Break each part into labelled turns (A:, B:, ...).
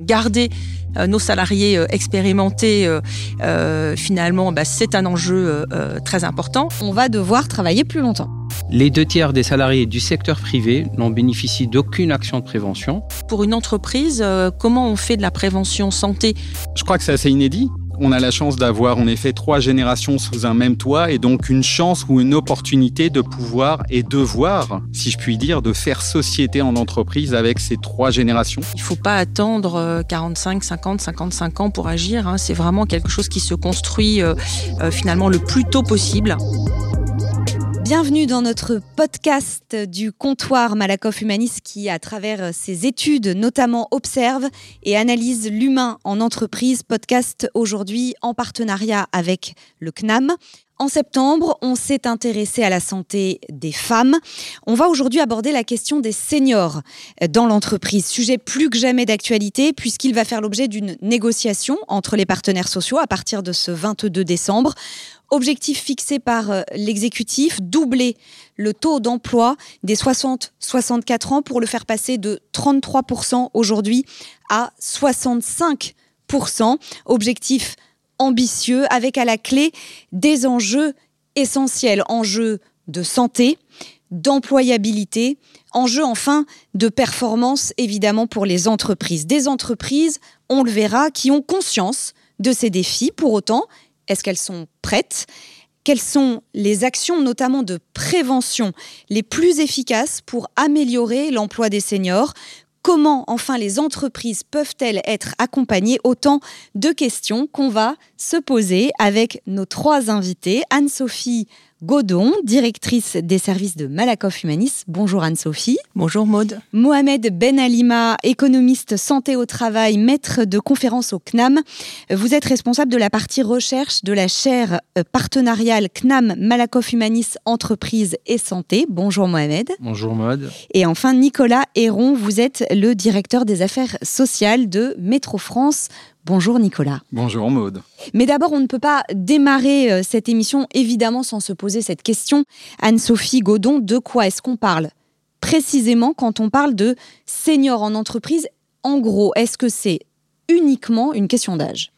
A: Garder nos salariés expérimentés, finalement, bah, c'est un enjeu très important.
B: On va devoir travailler plus longtemps.
C: Les deux tiers des salariés du secteur privé n'en bénéficient d'aucune action de prévention.
A: Pour une entreprise, comment on fait de la prévention santé?
D: Je crois que c'est assez inédit on a la chance d'avoir en effet trois générations sous un même toit et donc une chance ou une opportunité de pouvoir et devoir, si je puis dire, de faire société en entreprise avec ces trois générations.
A: Il ne faut pas attendre 45, 50, 55 ans pour agir. Hein. C'est vraiment quelque chose qui se construit euh, euh, finalement le plus tôt possible.
B: Bienvenue dans notre podcast du comptoir Malakoff Humaniste qui, à travers ses études, notamment observe et analyse l'humain en entreprise. Podcast aujourd'hui en partenariat avec le CNAM. En septembre, on s'est intéressé à la santé des femmes. On va aujourd'hui aborder la question des seniors dans l'entreprise, sujet plus que jamais d'actualité puisqu'il va faire l'objet d'une négociation entre les partenaires sociaux à partir de ce 22 décembre. Objectif fixé par euh, l'exécutif, doubler le taux d'emploi des 60-64 ans pour le faire passer de 33% aujourd'hui à 65%. Objectif ambitieux avec à la clé des enjeux essentiels, enjeux de santé, d'employabilité, enjeux enfin de performance évidemment pour les entreprises. Des entreprises, on le verra, qui ont conscience de ces défis. Pour autant, est-ce qu'elles sont prêtes? Quelles sont les actions, notamment de prévention, les plus efficaces pour améliorer l'emploi des seniors? Comment enfin les entreprises peuvent-elles être accompagnées? Autant de questions qu'on va se poser avec nos trois invités. Anne-Sophie Godon, directrice des services de Malakoff Humanis. Bonjour Anne-Sophie.
A: Bonjour Maude.
B: Mohamed Ben Alima, économiste santé au travail, maître de conférence au CNAM. Vous êtes responsable de la partie recherche de la chaire euh, partenariale CNAM Malakoff Humanis Entreprise et Santé. Bonjour Mohamed.
C: Bonjour Maude.
B: Et enfin Nicolas Héron, vous êtes le directeur des affaires sociales de Métro France. Bonjour Nicolas.
D: Bonjour Maude.
B: Mais d'abord, on ne peut pas démarrer euh, cette émission évidemment sans se poser cette question. Anne-Sophie Godon, de quoi est-ce qu'on parle précisément quand on parle de senior en entreprise? En gros, est-ce que c'est uniquement une question d'âge?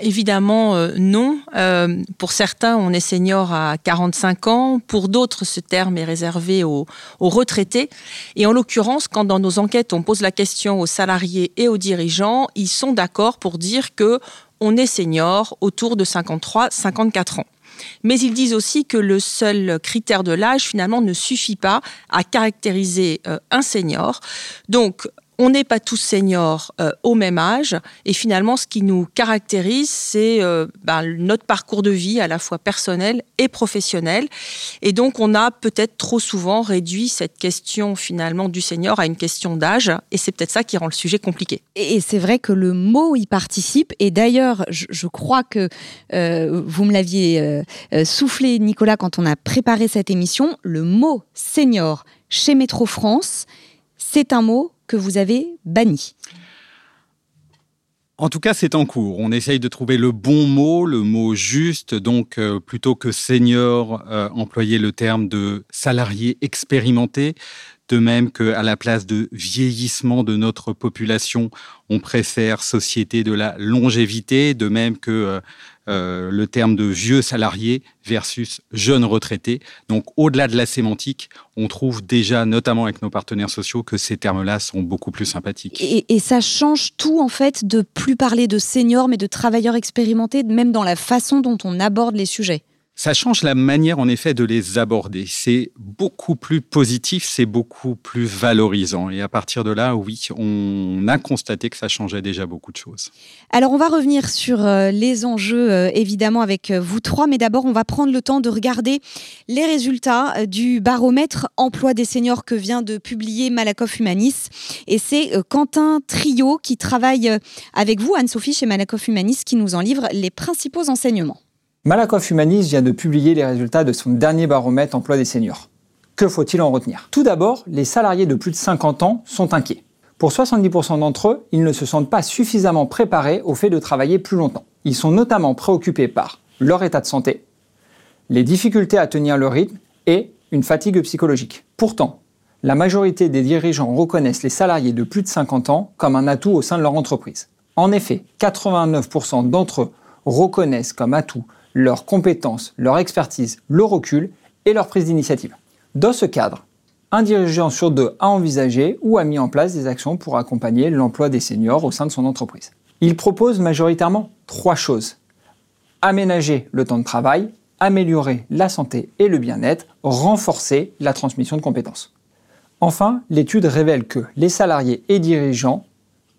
A: Évidemment, euh, non. Euh, pour certains, on est senior à 45 ans. Pour d'autres, ce terme est réservé aux, retraités. Et en l'occurrence, quand dans nos enquêtes, on pose la question aux salariés et aux dirigeants, ils sont d'accord pour dire que on est senior autour de 53-54 ans. Mais ils disent aussi que le seul critère de l'âge, finalement, ne suffit pas à caractériser euh, un senior. Donc, on n'est pas tous seniors euh, au même âge. Et finalement, ce qui nous caractérise, c'est euh, ben, notre parcours de vie à la fois personnel et professionnel. Et donc, on a peut-être trop souvent réduit cette question finalement du senior à une question d'âge. Et c'est peut-être ça qui rend le sujet compliqué.
B: Et c'est vrai que le mot y participe. Et d'ailleurs, je, crois que euh, vous me l'aviez soufflé, Nicolas, quand on a préparé cette émission. Le mot senior chez Métro France, c'est un mot que vous avez banni
D: en tout cas, c'est en cours. On essaye de trouver le bon mot, le mot juste. Donc, euh, plutôt que senior, euh, employer le terme de salarié expérimenté. De même qu'à la place de vieillissement de notre population, on préfère société de la longévité. De même que euh, euh, le terme de vieux salarié versus jeune retraité. Donc au-delà de la sémantique, on trouve déjà, notamment avec nos partenaires sociaux, que ces termes-là sont beaucoup plus sympathiques.
B: Et, ça change tout en fait de plus parler de seniors mais de travailleurs expérimentés, même dans la façon dont on aborde les sujets.
D: Ça change la manière, en effet, de les aborder. C'est beaucoup plus positif, c'est beaucoup plus valorisant. Et à partir de là, oui, on a constaté que ça changeait déjà beaucoup de choses.
B: Alors, on va revenir sur euh, les enjeux, euh, évidemment, avec euh, vous trois. Mais d'abord, on va prendre le temps de regarder les résultats du baromètre emploi des seniors que vient de publier Malakoff Humanis. Et c'est Quentin Trio qui travaille avec vous, Anne-Sophie, chez Malakoff Humanis, qui nous en livre les principaux enseignements.
E: Malakoff Humanis vient de publier les résultats de son dernier baromètre emploi des seniors. Que faut-il en retenir? Tout d'abord, les salariés de plus de 50 ans sont inquiets. Pour 70% d'entre eux, ils ne se sentent pas suffisamment préparés au fait de travailler plus longtemps. Ils sont notamment préoccupés par leur état de santé, les difficultés à tenir le rythme et une fatigue psychologique. Pourtant, La majorité des dirigeants reconnaissent les salariés de plus de 50 ans comme un atout au sein de leur entreprise. En effet, 89% d'entre eux reconnaissent comme atout leurs compétences, leur expertise, le recul et leur prise d'initiative. Dans ce cadre, un dirigeant sur deux a envisagé ou a mis en place des actions pour accompagner l'emploi des seniors au sein de son entreprise. Il propose majoritairement trois choses. Aménager le temps de travail, améliorer la santé et le bien-être, renforcer la transmission de compétences. Enfin, l'étude révèle que les salariés et dirigeants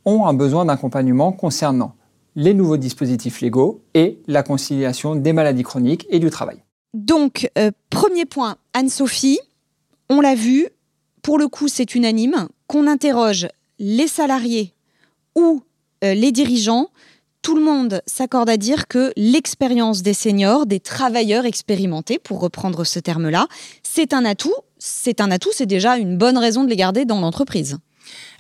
E: ont un besoin d'accompagnement concernant les nouveaux dispositifs légaux et la conciliation des maladies chroniques et du travail.
B: Donc, euh, premier point, Anne-Sophie, on l'a vu, pour le coup c'est unanime, qu'on interroge les salariés ou euh, les dirigeants, tout le monde s'accorde à dire que l'expérience des seniors, des travailleurs expérimentés, pour reprendre ce terme-là, c'est un atout. C'est un atout, c'est déjà une bonne raison de les garder dans l'entreprise.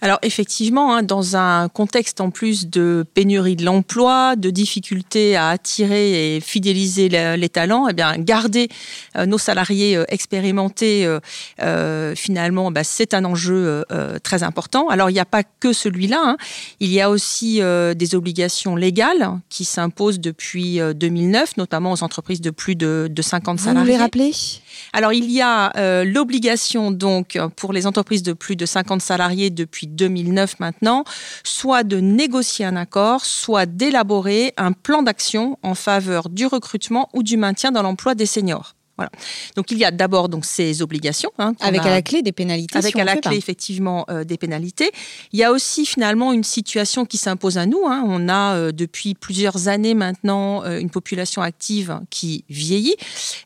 A: Alors effectivement, hein, dans un contexte en plus de pénurie de l'emploi, de difficultés à attirer et fidéliser les talents, eh bien garder euh, nos salariés euh, expérimentés, euh, finalement, bah, c'est un enjeu très important. Alors il n'y a pas que celui-là, hein. il y a aussi des obligations légales qui s'imposent depuis 2009, notamment aux entreprises de plus de, de 50 salariés. Vous
B: les rappelez
A: Alors il y a l'obligation donc pour les entreprises de plus de 50 salariés depuis 2009 maintenant, soit de négocier un accord, soit d'élaborer un plan d'action en faveur du recrutement ou du maintien dans l'emploi des seniors. Voilà. Donc il y a d'abord donc ces obligations
B: hein, avec à la clé des pénalités.
A: Avec à la clé effectivement euh, des pénalités. Il y a aussi finalement une situation qui s'impose à nous. Hein. On a euh, depuis plusieurs années maintenant euh, une population active qui vieillit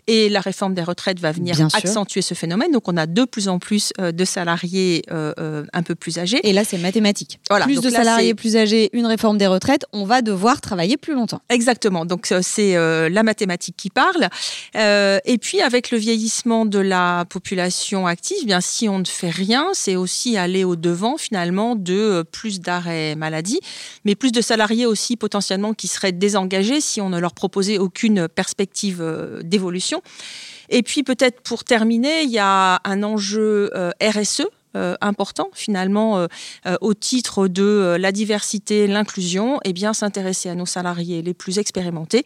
A: et la réforme des retraites va venir accentuer ce phénomène. Donc on a de plus en plus de salariés un peu plus âgés.
B: Et là c'est mathématique. Voilà. Plus de salariés plus âgés, une réforme des retraites, on va devoir travailler plus longtemps.
A: Exactement. Donc c'est la mathématique qui parle. et et puis, avec le vieillissement de la population active, bien si on ne fait rien, c'est aussi aller au devant finalement de euh, plus d'arrêts maladie, mais plus de salariés aussi potentiellement qui seraient désengagés si on ne leur proposait aucune perspective euh, d'évolution. Et puis peut-être pour terminer, il y a un enjeu euh, RSE euh, important finalement euh, euh, au titre de la diversité, l'inclusion, et eh bien s'intéresser à nos salariés les plus expérimentés,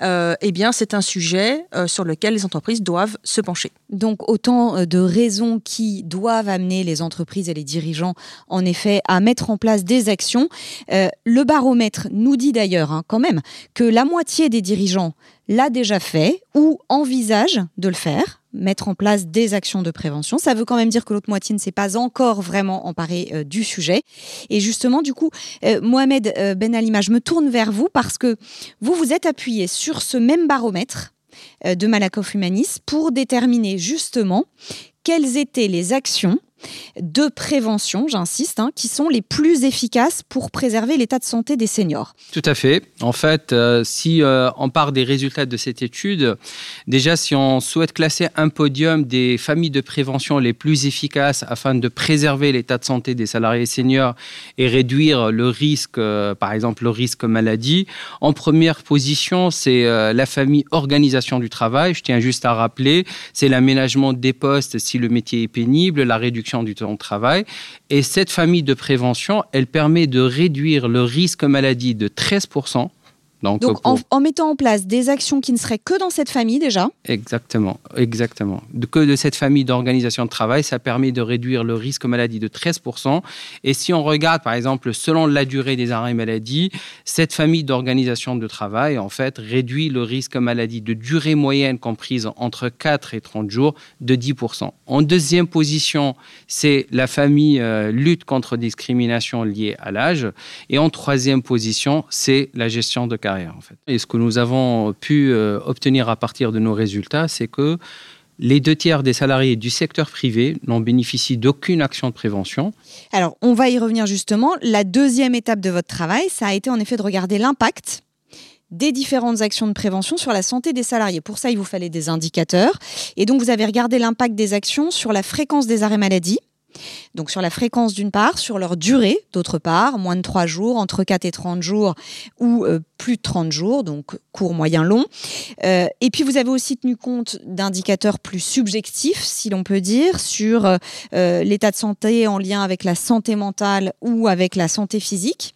A: eh bien c'est un sujet sur lequel les entreprises doivent se pencher.
B: Donc autant de raisons qui doivent amener les entreprises et les dirigeants en effet à mettre en place des actions. le baromètre nous dit d'ailleurs hein, quand même que la moitié des dirigeants l'a déjà fait ou envisage de le faire mettre en place des actions de prévention. Ça veut quand même dire que l'autre moitié ne s'est pas encore vraiment emparée euh, du sujet. Et justement, du coup, euh, Mohamed euh, Ben Alima, je me tourne vers vous parce que vous vous êtes appuyé sur ce même baromètre de Malakoff Humanis pour déterminer justement quelles étaient les actions de prévention, j'insiste, hein, qui sont les plus efficaces pour préserver l'état de santé des seniors.
C: Tout à fait. En fait, euh, si euh, on part des résultats de cette étude, déjà si on souhaite classer un podium des familles de prévention les plus efficaces afin de préserver l'état de santé des salariés seniors et réduire le risque, euh, par exemple le risque maladie, en première position, c'est la famille organisation du travail. Je tiens juste à rappeler, c'est l'aménagement des postes si le métier est pénible, la réduction du temps de travail. Et cette famille de prévention, elle permet de réduire le risque maladie de 13%
B: donc, en, mettant en place des actions qui ne seraient que dans cette famille déjà
C: Exactement, exactement. que de cette famille d'organisation de travail, ça permet de réduire le risque maladie de 13%. Et si on regarde, par exemple, selon la durée des arrêts maladie, cette famille d'organisation de travail, en fait, réduit le risque maladie de durée moyenne comprise entre 4 et 30 jours de 10%. En deuxième position, c'est la famille euh, lutte contre discrimination liée à l'âge. Et en troisième position, c'est la gestion de carrière en fait. Et ce que nous avons pu euh, obtenir à partir de nos résultats, c'est que les deux tiers des salariés du secteur privé n'en bénéficient d'aucune action de prévention.
B: Alors, on va y revenir justement. La deuxième étape de votre travail, ça a été en effet de regarder l'impact des différentes actions de prévention sur la santé des salariés. Pour ça, il vous fallait des indicateurs. Et donc, vous avez regardé l'impact des actions sur la fréquence des arrêts maladie, Donc sur la fréquence d'une part, sur leur durée d'autre part, moins de 3 jours, entre 4 et 30 jours ou euh, plus de 30 jours, donc court, moyen, long. Euh, et puis vous avez aussi tenu compte d'indicateurs plus subjectifs, si l'on peut dire, sur euh, l'état de santé en lien avec la santé mentale ou avec la santé physique.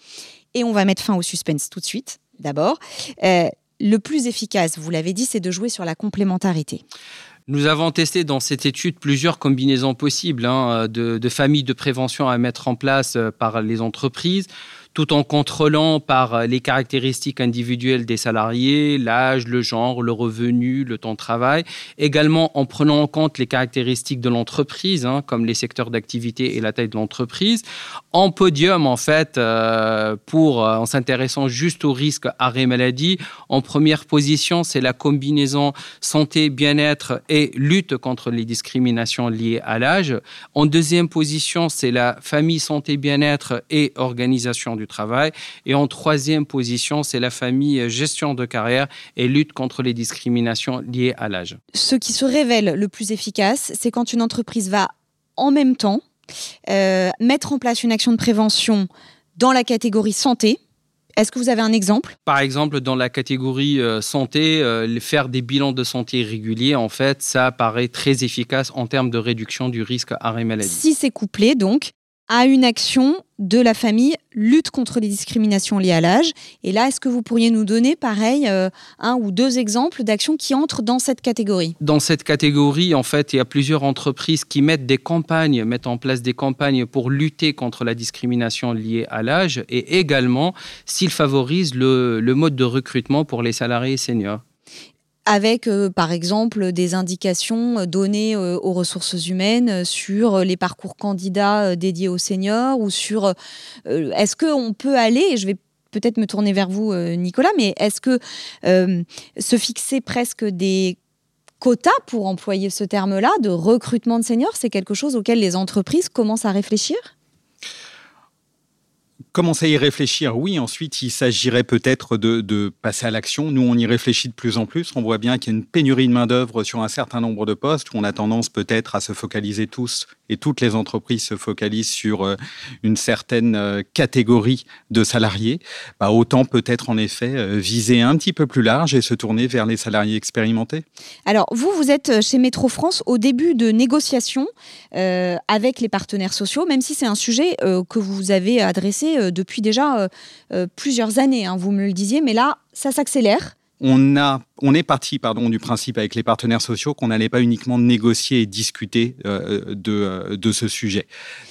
B: Et on va mettre fin au suspense tout de suite, d'abord. le plus efficace, vous l'avez dit, c'est de jouer sur la complémentarité.
C: Nous avons testé dans cette étude plusieurs combinaisons possibles hein, de, familles de prévention à mettre en place euh, par les entreprises tout en contrôlant par euh, les caractéristiques individuelles des salariés, l'âge, le genre, le revenu, le temps de travail, également en prenant en compte les caractéristiques de l'entreprise, hein, comme les secteurs d'activité et la taille de l'entreprise, en podium en fait, euh, pour euh, en s'intéressant juste au risque arrêt maladie. En première position, c'est la combinaison santé, bien-être et lutte contre les discriminations liées à l'âge. En deuxième position, c'est la famille santé, bien-être et organisation du travail. Et en troisième position, c'est la famille euh, gestion de carrière et lutte contre les discriminations liées à l'âge.
B: Ce qui se révèle le plus efficace, c'est quand une entreprise va en même temps euh, mettre en place une action de prévention dans la catégorie santé, est-ce que vous avez un exemple?
C: Par exemple, dans la catégorie euh, santé, faire des bilans de santé réguliers, en fait, ça paraît très efficace en termes de réduction du risque arrêt maladie.
B: Si c'est couplé, donc, à une action de la famille lutte contre les discriminations liées à l'âge. Et là, est-ce que vous pourriez nous donner, pareil, euh, un ou deux exemples d'actions qui entrent dans cette catégorie?
C: Dans cette catégorie, en fait, il y a plusieurs entreprises qui mettent des campagnes, mettent en place des campagnes pour lutter contre la discrimination liée à l'âge et également s'ils favorisent le, le mode de recrutement pour les salariés seniors
B: avec euh, par exemple des indications euh, données euh, aux ressources humaines sur les parcours candidats dédiés aux seniors ou sur est-ce qu'on peut aller, je vais peut-être me tourner vers vous Nicolas, mais est-ce que se fixer presque des quotas pour employer ce terme-là de recrutement de seniors, c'est quelque chose auquel les entreprises commencent à réfléchir?
D: Commencer à y réfléchir, oui. Ensuite, il s'agirait peut-être de, passer à l'action. Nous, on y réfléchit de plus en plus. On voit bien qu'il y a une pénurie de main-d'œuvre sur un certain nombre de postes où on a tendance peut-être à se focaliser tous et toutes les entreprises se focalisent sur euh, une certaine euh, catégorie de salariés. Bah, autant peut-être en effet euh, viser un petit peu plus large et se tourner vers les salariés expérimentés.
B: Alors, vous, vous êtes chez Métro France au début de négociations avec les partenaires sociaux, même si c'est un sujet que vous avez adressé depuis déjà plusieurs années, hein, vous me le disiez, mais là, ça s'accélère.
D: On a on est parti pardon, du principe avec les partenaires sociaux qu'on n'allait pas uniquement négocier et discuter euh, de, euh, de ce sujet.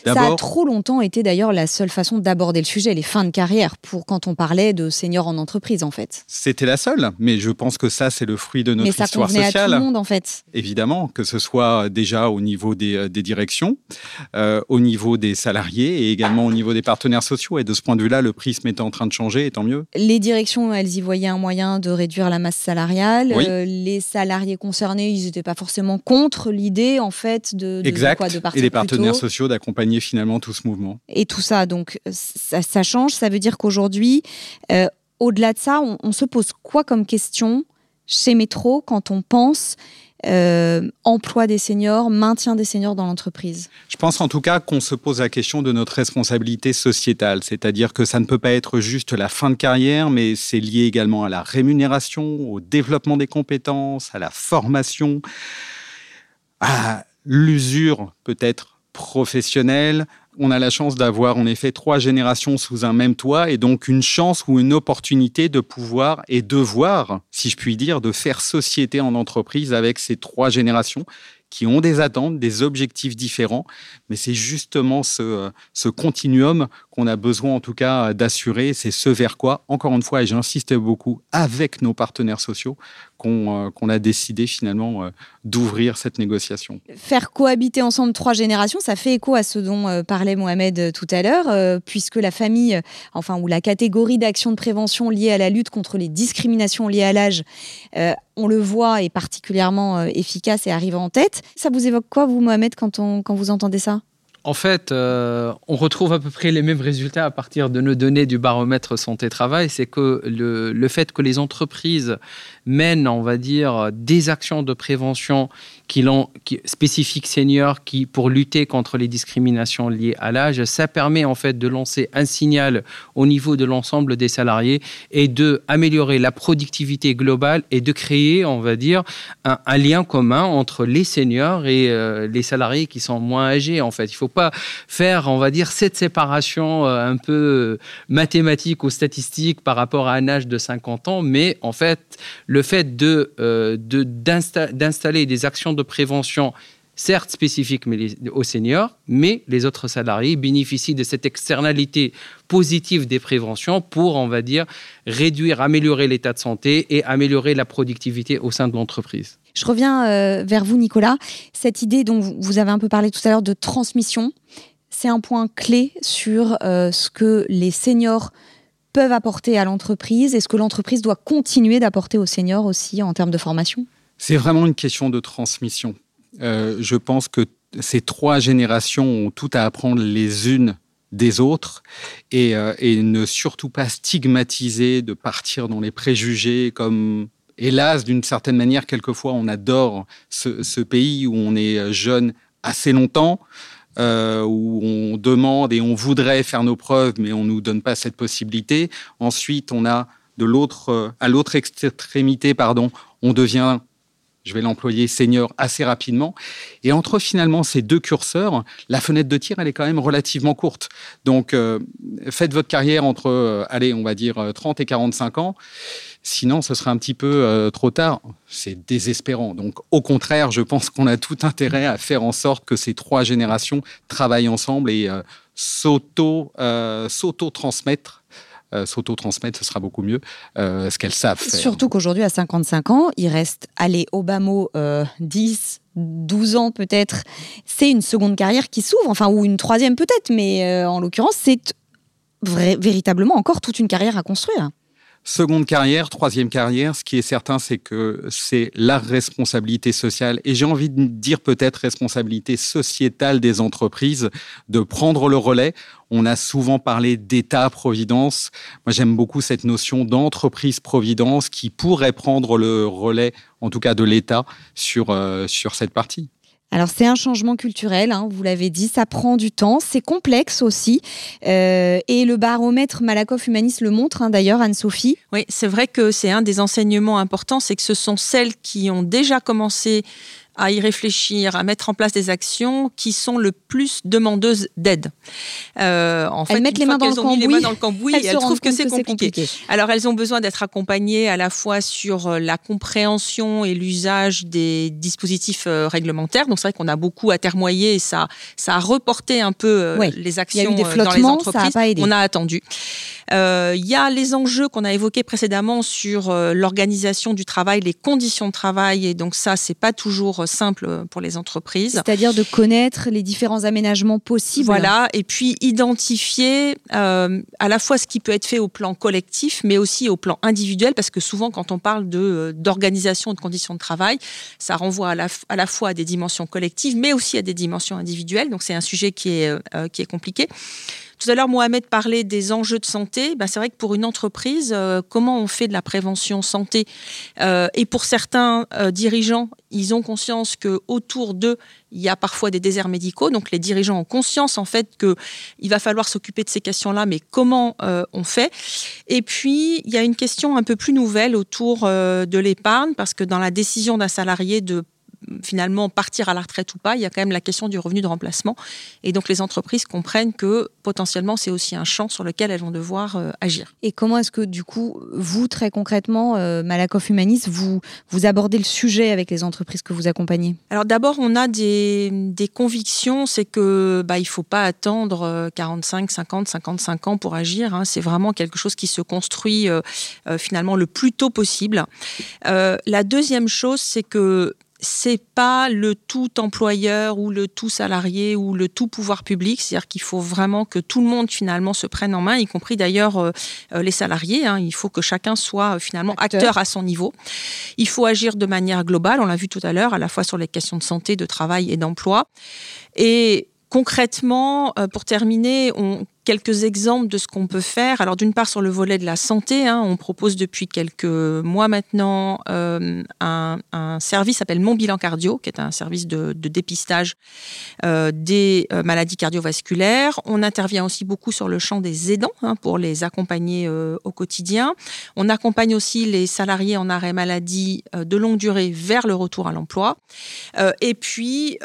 B: Ça a trop longtemps été d'ailleurs la seule façon d'aborder le sujet, les fins de carrière, pour quand on parlait de seniors en entreprise en fait.
D: C'était la seule, mais je pense que ça c'est le fruit de notre histoire sociale.
B: Mais ça à tout le monde en fait.
D: Évidemment, que ce soit déjà au niveau des, euh, des directions, au niveau des salariés et également au niveau des partenaires sociaux. Et de ce point de vue-là, le prisme est en train de changer, et tant mieux.
B: Les directions, elles y voyaient un moyen de réduire la masse salariale euh, les salariés concernés, ils n'étaient pas forcément contre l'idée, en fait, de,
D: exact.
B: de partir
D: Et les partenaires sociaux d'accompagner finalement tout ce mouvement.
B: Et tout ça, donc, ça, change. Ça veut dire qu'aujourd'hui, euh, au-delà de ça, on, on, se pose quoi comme question chez Métro quand on pense euh, emploi des seniors, maintien des seniors dans l'entreprise.
D: Je pense en tout cas qu'on se pose la question de notre responsabilité sociétale, c'est-à-dire que ça ne peut pas être juste la fin de carrière, mais c'est lié également à la rémunération, au développement des compétences, à la formation, à l'usure peut-être professionnelle, on a la chance d'avoir en effet trois générations sous un même toit et donc une chance ou une opportunité de pouvoir et devoir, si je puis dire, de faire société en entreprise avec ces trois générations qui ont des attentes, des objectifs différents, mais c'est justement ce, euh, ce continuum qu'on a besoin en tout cas d'assurer. C'est ce vers quoi, encore une fois, et j'insiste beaucoup, avec nos partenaires sociaux, qu'on euh, a décidé finalement euh, d'ouvrir cette négociation.
B: Faire cohabiter ensemble trois générations, ça fait écho à ce dont parlait Mohamed tout à l'heure, puisque la famille, enfin, ou la catégorie d'action de prévention liée à la lutte contre les discriminations liées à l'âge, on le voit, est particulièrement efficace et arrive en tête. Ça vous évoque quoi, vous, Mohamed, quand vous entendez ça?
C: En fait, euh, on retrouve à peu près les mêmes résultats à partir de nos données du baromètre santé-travail. C'est que le, fait que les entreprises mènent, on va dire, des actions de prévention qui, qui spécifique senior qui pour lutter contre les discriminations liées à l'âge. Ça permet en fait de lancer un signal au niveau de l'ensemble des salariés et de améliorer la productivité globale et de créer, on va dire, un, lien commun entre les seniors et euh, les salariés qui sont moins âgés. En fait, il faut pas faire, on va dire, cette séparation euh, un peu mathématique ou statistique par rapport à un âge de 50 ans, mais en fait, le fait de, euh, d'installer des actions de prévention certes spécifiques mais aux seniors, mais les autres salariés bénéficient de cette externalité positive des préventions pour, on va dire, réduire, améliorer l'état de santé et améliorer la productivité au sein de l'entreprise.
B: Je reviens euh, vers vous, Nicolas. Cette idée dont vous avez un peu parlé tout à l'heure de transmission, c'est un point clé sur euh, ce que les seniors peuvent apporter à l'entreprise et ce que l'entreprise doit continuer d'apporter aux seniors aussi en termes de formation
D: C'est vraiment une question de transmission. Euh, je pense que ces trois générations ont tout à apprendre les unes des autres et, euh, ne surtout pas stigmatiser, de partir dans les préjugés comme hélas, d'une certaine manière, quelquefois, on adore ce, pays où on est jeune assez longtemps, euh, où on demande et on voudrait faire nos preuves, mais on ne nous donne pas cette possibilité. Ensuite, on a de l'autre, à l'autre extrémité, pardon, on devient je vais l'employer senior assez rapidement. Et entre finalement ces deux curseurs, la fenêtre de tir, elle est quand même relativement courte. Donc, euh, faites votre carrière entre, euh, allez, on va dire 30 euh, et 45 ans. Sinon, ce sera un petit peu trop tard. C'est désespérant. Donc, au contraire, je pense qu'on a tout intérêt à faire en sorte que ces trois générations travaillent ensemble et s'auto-transmettre euh, s'auto-transmettre, ce sera beaucoup mieux, euh, ce qu'elles savent.
B: Surtout qu'aujourd'hui, à 55 ans, il reste, allez, au bas mot, 10, 12 ans peut-être. C'est une seconde carrière qui s'ouvre, enfin, ou une troisième peut-être, mais euh, en l'occurrence, c'est véritablement encore toute une carrière à construire.
D: Seconde carrière, troisième carrière, ce qui est certain, c'est que c'est la responsabilité sociale et j'ai envie de dire peut-être responsabilité sociétale des entreprises de prendre le relais. On a souvent parlé d'État-providence. Moi, j'aime beaucoup cette notion d'entreprise-providence qui pourrait prendre le relais, en tout cas de l'État, sur, euh, sur cette partie.
B: Alors c'est un changement culturel, hein, vous l'avez dit, ça prend du temps, c'est complexe aussi. Euh, et le baromètre Malakoff Humaniste le montre hein, d'ailleurs, Anne-Sophie.
A: Oui, c'est vrai que c'est un des enseignements importants, c'est que ce sont celles qui ont déjà commencé à y réfléchir, à mettre en place des actions qui sont le plus demandeuses d'aide.
B: Euh, en fait, elles mettent les mains, dans le, cambouis,
A: les mains dans le cambouis elles, elles trouvent que c'est compliqué. Alors elles ont besoin d'être accompagnées à la fois sur euh, la compréhension et l'usage des dispositifs euh, réglementaires. Donc c'est vrai qu'on a beaucoup atermoyé et ça, ça a reporté un peu euh, les actions des dans les entreprises. A. On a attendu. Il y a les enjeux qu'on a évoqués précédemment sur l'organisation du travail, les conditions de travail. Et donc ça, c'est pas toujours simple pour les entreprises.
B: C'est-à-dire de connaître les différents aménagements possibles.
A: Voilà, et puis identifier euh, à la fois ce qui peut être fait au plan collectif, mais aussi au plan individuel, parce que souvent quand on parle de euh, d'organisation de conditions de travail, ça renvoie à la, à la fois à des dimensions collectives, mais aussi à des dimensions individuelles. Donc c'est un sujet qui est, euh, qui est compliqué. Tout à l'heure, Mohamed parlait des enjeux de santé. Ben, c'est vrai que pour une entreprise, euh, comment on fait de la prévention santé euh, Et pour certains euh, dirigeants, ils ont conscience que autour d'eux, il y a parfois des déserts médicaux. Donc les dirigeants ont conscience en fait que il va falloir s'occuper de ces questions-là, mais comment on fait? Et puis il y a une question un peu plus nouvelle autour de l'épargne, parce que dans la décision d'un salarié de finalement partir à la retraite ou pas, il y a quand même la question du revenu de remplacement. Et donc les entreprises comprennent que potentiellement c'est aussi un champ sur lequel elles vont devoir euh, agir.
B: Et comment est-ce que du coup, vous très concrètement, euh, Malakoff Humanis, vous, vous abordez le sujet avec les entreprises que vous accompagnez?
A: Alors d'abord, on a des, des convictions, c'est que bah, il faut pas attendre 45, 50, 55 ans pour agir. Hein. C'est vraiment quelque chose qui se construit euh, finalement le plus tôt possible. la deuxième chose, c'est que c'est pas le tout employeur ou le tout salarié ou le tout pouvoir public. C'est-à-dire qu'il faut vraiment que tout le monde finalement se prenne en main, y compris d'ailleurs euh, euh, les salariés. Hein. Il faut que chacun soit euh, finalement acteur. acteur. à son niveau. Il faut agir de manière globale. On l'a vu tout à l'heure, à la fois sur les questions de santé, de travail et d'emploi. Et concrètement, pour terminer, on quelques exemples de ce qu'on peut faire. Alors d'une part sur le volet de la santé, hein, on propose depuis quelques mois maintenant euh, un, service s'appelle Mon Bilan Cardio, qui est un service de, dépistage euh, des euh, maladies cardiovasculaires. On intervient aussi beaucoup sur le champ des aidants hein, pour les accompagner au quotidien. On accompagne aussi les salariés en arrêt maladie de longue durée vers le retour à l'emploi. et puis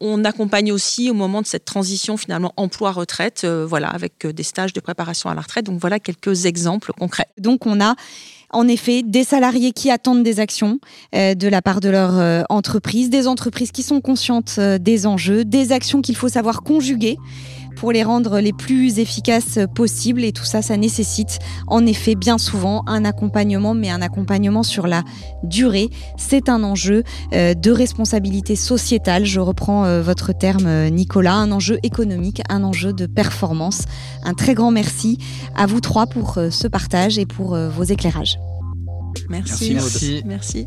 A: on accompagne aussi au moment de cette transition finalement emploi-retraite. voilà avec euh, des stages de préparation à la retraite. Donc voilà quelques exemples concrets.
B: Donc on a en effet des salariés qui attendent des actions euh, de la part de leur euh, entreprise, des entreprises qui sont conscientes des enjeux, des actions qu'il faut savoir conjuguer pour les rendre les plus efficaces possibles. Et tout ça, ça nécessite en effet bien souvent un accompagnement, mais un accompagnement sur la durée. C'est un enjeu euh, de responsabilité sociétale. Je reprends euh, votre terme, euh, Nicolas, un enjeu économique, un enjeu de performance. Un très grand merci à vous trois pour ce partage et pour vos éclairages.
A: Merci.
C: Merci.
A: merci.